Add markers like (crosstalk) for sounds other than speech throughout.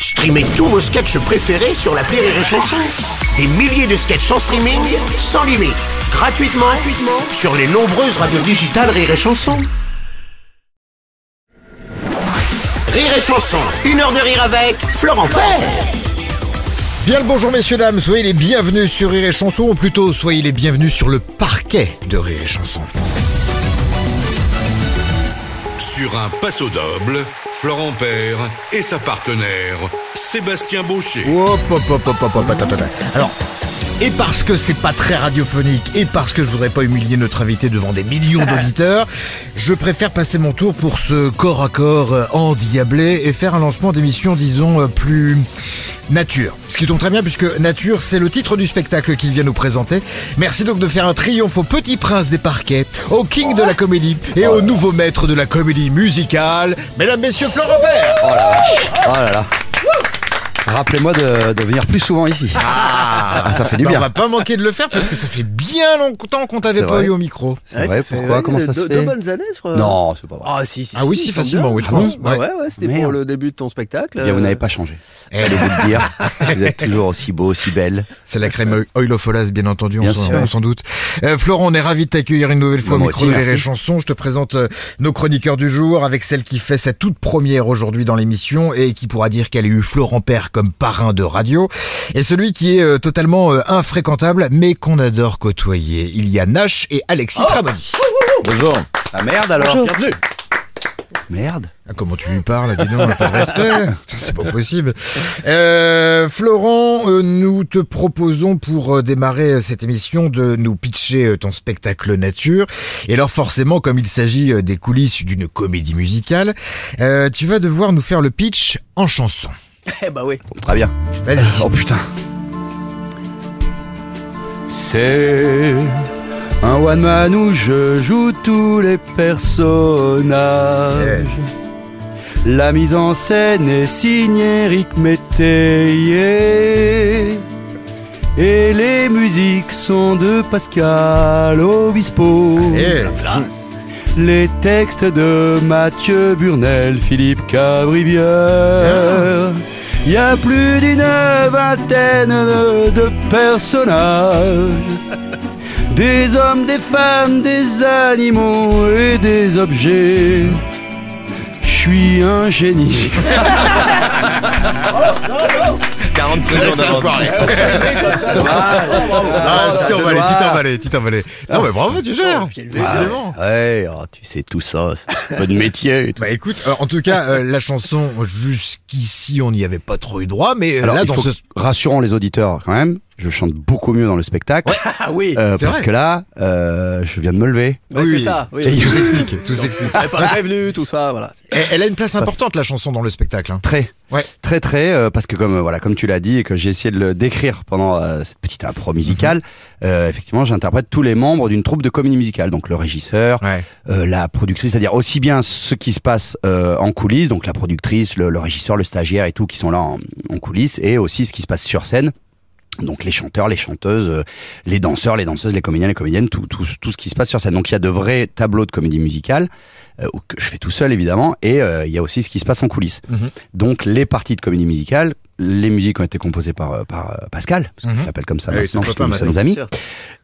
Streamez tous vos sketchs préférés sur la Rire et Chanson. Des milliers de sketchs en streaming, sans limite, gratuitement, gratuitement sur les nombreuses radios digitales Rire et Chanson. Rire et Chanson, une heure de rire avec Florent Père. Bien le bonjour messieurs dames, soyez les bienvenus sur Rire et Chanson, ou plutôt soyez les bienvenus sur le parquet de Rire et Chanson. Sur un passo doble, Florent Père et sa partenaire, Sébastien Baucher. Alors, et parce que c'est pas très radiophonique, et parce que je voudrais pas humilier notre invité devant des millions (laughs) d'auditeurs, je préfère passer mon tour pour ce corps à corps euh, endiablé et faire un lancement d'émission, disons, euh, plus nature. Ce qui tombe très bien puisque Nature, c'est le titre du spectacle qu'il vient nous présenter. Merci donc de faire un triomphe au petit prince des parquets, au king de la comédie et au nouveau maître de la comédie musicale, mesdames, messieurs, Florent Père Oh. Oh là là. Rappelez-moi de, de venir plus souvent ici. Ah, ça fait du Bah, bien. On va pas manquer de le faire parce que ça fait bien longtemps qu'on t'avait pas vrai. eu au micro. C'est vrai, pourquoi Comment ça se fait deux bonnes années, je crois. Non, c'est pas vrai. Ah si, si. Ah oui, si, facilement, oui, je Ah pense. Bah Ouais. ouais, ouais, c'était Merde. pour le début de ton spectacle. Eh bien, vous euh, n'avez pas changé. Eh, Je vous le dire. Vous êtes toujours aussi beau, aussi belle. C'est la crème Oil of Olas, bien entendu, on Bien on s'en doute. Euh, Florent, on est ravi de t'accueillir une nouvelle fois au micro de Rire et merci. Chanson. Je te présente euh, nos chroniqueurs du jour avec celle qui fait sa toute première aujourd'hui dans l'émission et qui pourra dire qu'elle a eu Florent Père comme parrain de radio. Et celui qui est euh, totalement euh, infréquentable mais qu'on adore côtoyer. Il y a Nash et Alexis Tramoni. Bonjour. Ah merde alors. Bienvenue. Merde. Ah, comment tu lui parles, dis donc, pas de respect. Ça, (laughs) C'est pas possible. Euh, Florent, euh, nous te proposons pour euh, démarrer cette émission de nous pitcher euh, ton spectacle nature. Et alors forcément, comme il s'agit euh, des coulisses d'une comédie musicale, euh, tu vas devoir nous faire le pitch en chanson. (laughs) Eh bah oui. Très bien. Vas-y. Oh putain. C'est un one man où je joue tous les personnages. La mise en scène est signée Eric Métayer. Et les musiques sont de Pascal Obispo. Eh, Les textes de Mathieu Burnel, Philippe Cabrivière. Il y a plus d'une vingtaine de, personnages. Des hommes, des femmes, des animaux et des objets. Je suis un génie. (laughs) 40 secondes avant. Ah, tu t'es emballé, tu t'es emballé, tu t'es emballé. Non mais bravo, tu gères. Décidément. Ouais, oh, tu sais tout ça, peu de métier. Bah écoute, euh, en tout cas, euh, la chanson, jusqu'ici, on n'y avait pas trop eu droit, mais euh, là, dans ce... rassurons les auditeurs quand même. Je chante beaucoup mieux dans le spectacle. Ah oui. Euh, parce vrai. que là, euh, je viens de me lever. Ouais, oui, c'est ça. Oui. Et tout s'explique, tout s'explique. T'avais pas prévenu, tout ça, voilà. Elle, elle a une place importante, la chanson, dans le spectacle. hein. Très, Ouais. très, très, euh, parce que comme euh, voilà, comme tu l'as dit et que j'ai essayé de le décrire pendant euh, cette petite impro musicale, euh, effectivement, j'interprète tous les membres d'une troupe de comédie musicale, donc le régisseur, Ouais. euh, la productrice, c'est-à-dire aussi bien ce qui se passe euh, en coulisses, donc la productrice, le, le régisseur, le stagiaire et tout qui sont là en, en coulisses, et aussi ce qui se passe sur scène. Donc les chanteurs, les chanteuses, euh, les danseurs, les danseuses, les comédiens, les comédiennes, tout, tout, tout ce qui se passe sur scène. Donc il y a de vrais tableaux de comédie musicale euh, que je fais tout seul évidemment, et euh, il y a aussi ce qui se passe en coulisses. Mhm. Donc les parties de comédie musicale, les musiques ont été composées par, euh, par euh, Pascal, parce que Mhm. je l'appelle comme ça Ah oui, maintenant, parce que nous sommes amis.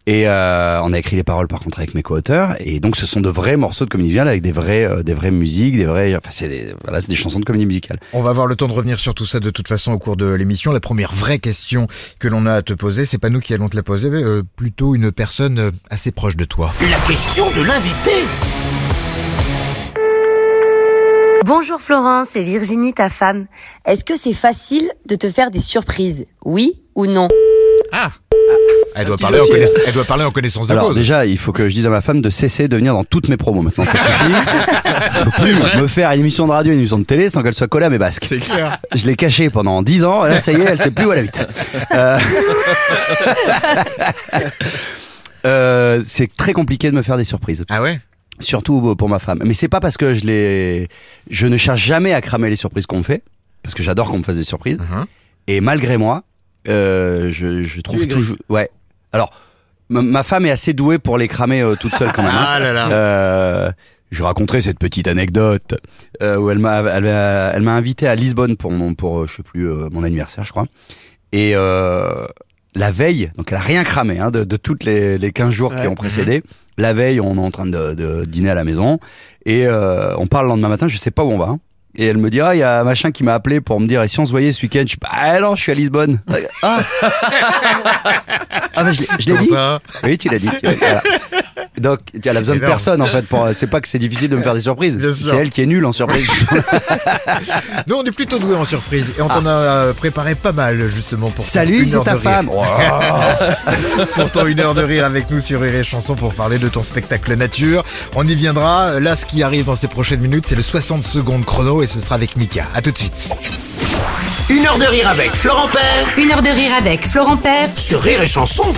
Et euh, on a écrit les paroles par contre avec mes co-auteurs, et donc ce sont de vrais morceaux de comédie musicale avec des vrais, euh, des vraies musiques, des vrais, enfin c'est des, voilà, c'est des chansons de comédie musicale. On va avoir le temps de revenir sur tout ça de toute façon au cours de l'émission. La première vraie question que l'on a à te poser, c'est pas nous qui allons te la poser, mais euh, plutôt une personne euh, assez proche de toi. La question de l'invité. Bonjour Florence, c'est Virginie, ta femme. Est-ce que c'est facile de te faire des surprises? Oui ou non? Ah elle doit, petit parler en dossier, là. connaiss- elle doit parler en connaissance de Alors cause. déjà, il faut que je dise à ma femme de cesser de venir dans toutes mes promos maintenant, ça suffit. (laughs) Plus me faire une émission de radio, une émission de télé sans qu'elle soit collée à mes basques. C'est clair. Je l'ai cachée pendant 10 ans, et là ça y est, elle sait plus où elle habite. Euh... (laughs) (laughs) euh, c'est très compliqué de me faire des surprises, Ah ouais? Surtout pour ma femme. Mais c'est pas parce que je les, je ne cherche jamais à cramer les surprises qu'on me fait, parce que j'adore qu'on me fasse des surprises. Mhm. Et malgré moi, euh, je, je trouve toujours, ouais. Alors, ma- ma femme est assez douée pour les cramer euh, toute seule quand même. hein. Ah là là. Euh, je raconterai cette petite anecdote euh, où elle m'a elle, m'a- elle m'a invité à Lisbonne pour mon pour euh, je sais plus euh, mon anniversaire je crois et euh, la veille donc elle a rien cramé hein, de, de toutes les, les 15 jours qui Ouais. ont précédé la veille on est en train de, de dîner à la maison et euh, on parle le lendemain matin je sais pas où on va hein. et elle me dit ah il y a machin qui m'a appelé pour me dire et si on se voyait ce week-end? Je suis pas ah non je suis à Lisbonne (laughs) ah ah bah, je je l'ai dit ça oui, tu l'as dit. tu l'as dit, voilà. Donc, elle a besoin de Énorme. personne en fait. Pour, c'est pas que c'est difficile de me faire des surprises. C'est elle qui est nulle en surprise. (laughs) Nous, on est plutôt doués en surprise et on t'en a euh, préparé pas mal justement pour Salut, c'est ta femme. (laughs) pour ton une heure de rire avec nous sur Rire et Chanson pour parler de ton spectacle nature. On y viendra. Là, ce qui arrive dans ces prochaines minutes, c'est le 60 secondes chrono et ce sera avec Mika. À tout de suite. Une heure de rire avec Florent Père Une heure de rire avec Florent Père sur Rire et Chanson.